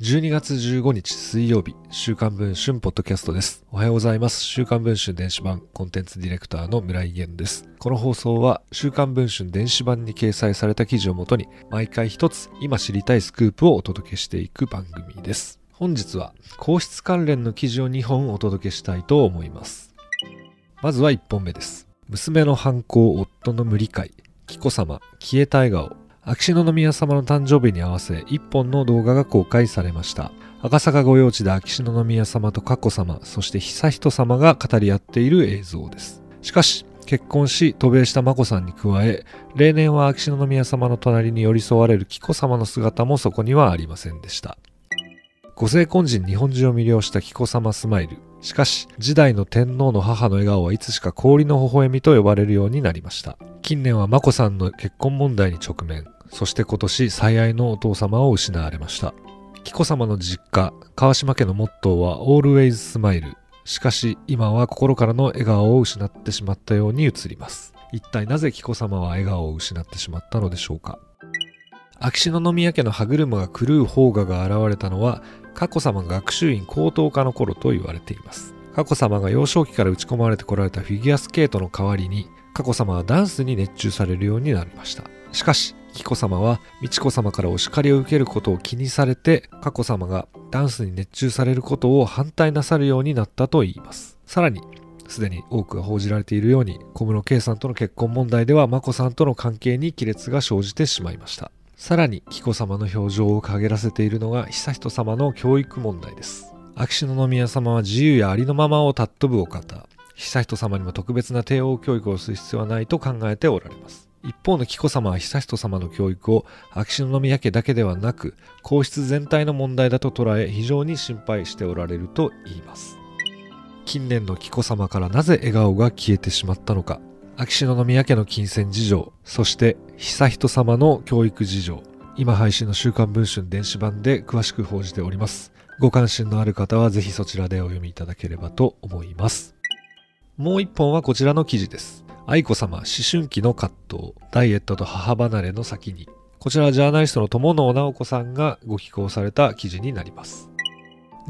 12月15日水曜日、週刊文春ポッドキャストです。おはようございます。週刊文春電子版コンテンツディレクターの村井源です。この放送は週刊文春電子版に掲載された記事をもとに毎回一つ今知りたいスクープをお届けしていく番組です。本日は皇室関連の記事を2本お届けしたいと思います。まずは1本目です。娘の犯行夫の無理解、紀子様消えた笑顔、秋篠宮様の誕生日に合わせ一本の動画が公開されました。赤坂御用地で秋篠宮様と佳子様、そして悠仁様が語り合っている映像です。しかし、結婚し渡米した眞子さんに加え、例年は秋篠宮様の隣に寄り添われる紀子様の姿もそこにはありませんでした。ご成婚時に日本中を魅了した紀子様スマイル。しかし、時代の天皇の母の笑顔はいつしか氷の微笑みと呼ばれるようになりました。近年は眞子さんの結婚問題に直面。そして今年最愛のお父様を失われました。紀子様の実家、川島家のモットーは Always Smile。しかし今は心からの笑顔を失ってしまったように映ります。一体なぜ紀子様は笑顔を失ってしまったのでしょうか。秋篠宮家の歯車が狂う方画が現れたのは佳子様学習院高等科の頃と言われています。佳子様が幼少期から打ち込まれてこられたフィギュアスケートの代わりに佳子様はダンスに熱中されるようになりました。しかし紀子様は美智子様からお叱りを受けることを気にされて佳子様がダンスに熱中されることを反対なさるようになったといいますさらにすでに多くが報じられているように小室圭さんとの結婚問題では眞子さんとの関係に亀裂が生じてしまいましたさらに紀子様の表情を陰らせているのが悠仁様の教育問題です。秋篠宮様は自由やありのままを尊ぶお方。悠仁様にも特別な帝王教育をする必要はないと考えておられます。一方の紀子様は悠仁様の教育を秋篠宮家だけではなく皇室全体の問題だと捉え非常に心配しておられると言います。近年の紀子様からなぜ笑顔が消えてしまったのか。秋篠宮家の金銭事情そして悠仁様の教育事情。今配信の週刊文春電子版で詳しく報じております。ご関心のある方はぜひそちらでお読みいただければと思います。もう一本はこちらの記事です。愛子様思春期の葛藤、ダイエットと母離れの先に。こちらはジャーナリストの友野直子さんがご寄稿された記事になります。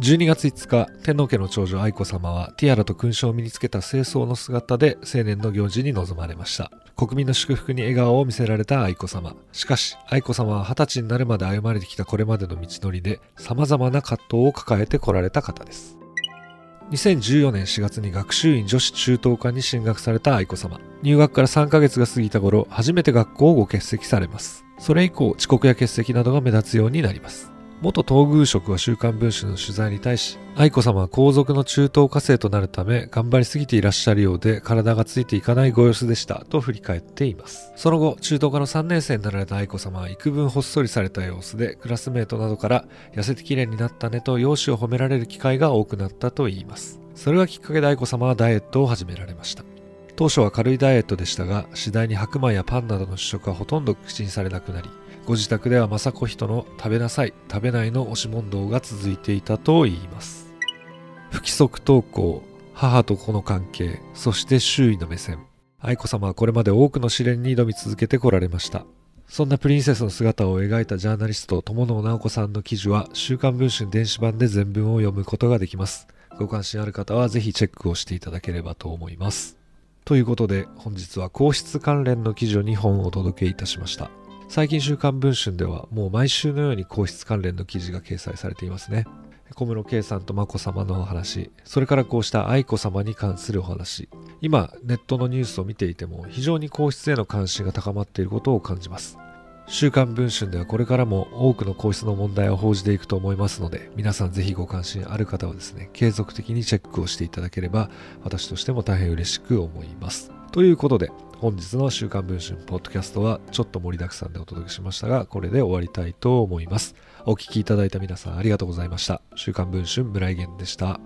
12月5日、天皇家の長女愛子様はティアラと勲章を身につけた清掃の姿で青年の行事に臨まれました。国民の祝福に笑顔を見せられた愛子様。しかし、愛子様は20歳になるまで歩まれてきたこれまでの道のりで様々な葛藤を抱えてこられた方です。2014年4月に学習院女子中等科に進学された愛子さま。入学から3ヶ月が過ぎた頃、初めて学校をご欠席されます。それ以降、遅刻や欠席などが目立つようになります。元東宮職は週刊文春の取材に対し、愛子様は皇族の中等家政となるため、頑張りすぎていらっしゃるようで、体がついていかないご様子でした、と振り返っています。その後、中等科の3年生になられた愛子様は幾分ほっそりされた様子で、クラスメートなどから、痩せて綺麗になったねと容姿を褒められる機会が多くなったといいます。それがきっかけで愛子様はダイエットを始められました。当初は軽いダイエットでしたが、次第に白米やパンなどの主食はほとんど口にされなくなり、ご自宅では雅子人の食べなさい、食べないの押し問答が続いていたと言います。不規則投稿、母と子の関係、そして周囲の目線。愛子様はこれまで多くの試練に挑み続けてこられました。そんなプリンセスの姿を描いたジャーナリスト友野直子さんの記事は週刊文春電子版で全文を読むことができます。ご関心ある方はぜひチェックをしていただければと思います。ということで本日は皇室関連の記事を2本お届けいたしました。最近週刊文春ではもう毎週のように皇室関連の記事が掲載されていますね。小室圭さんと眞子さまのお話、それからこうした愛子さまに関するお話。今、ネットのニュースを見ていても非常に皇室への関心が高まっていることを感じます。週刊文春ではこれからも多くの皇室の問題を報じていくと思いますので、皆さんぜひご関心ある方はですね、継続的にチェックをしていただければ、私としても大変嬉しく思います。ということで、本日の週刊文春ポッドキャストはちょっと盛りだくさんでお届けしましたが、これで終わりたいと思います。お聴きいただいた皆さんありがとうございました。週刊文春村井源でした。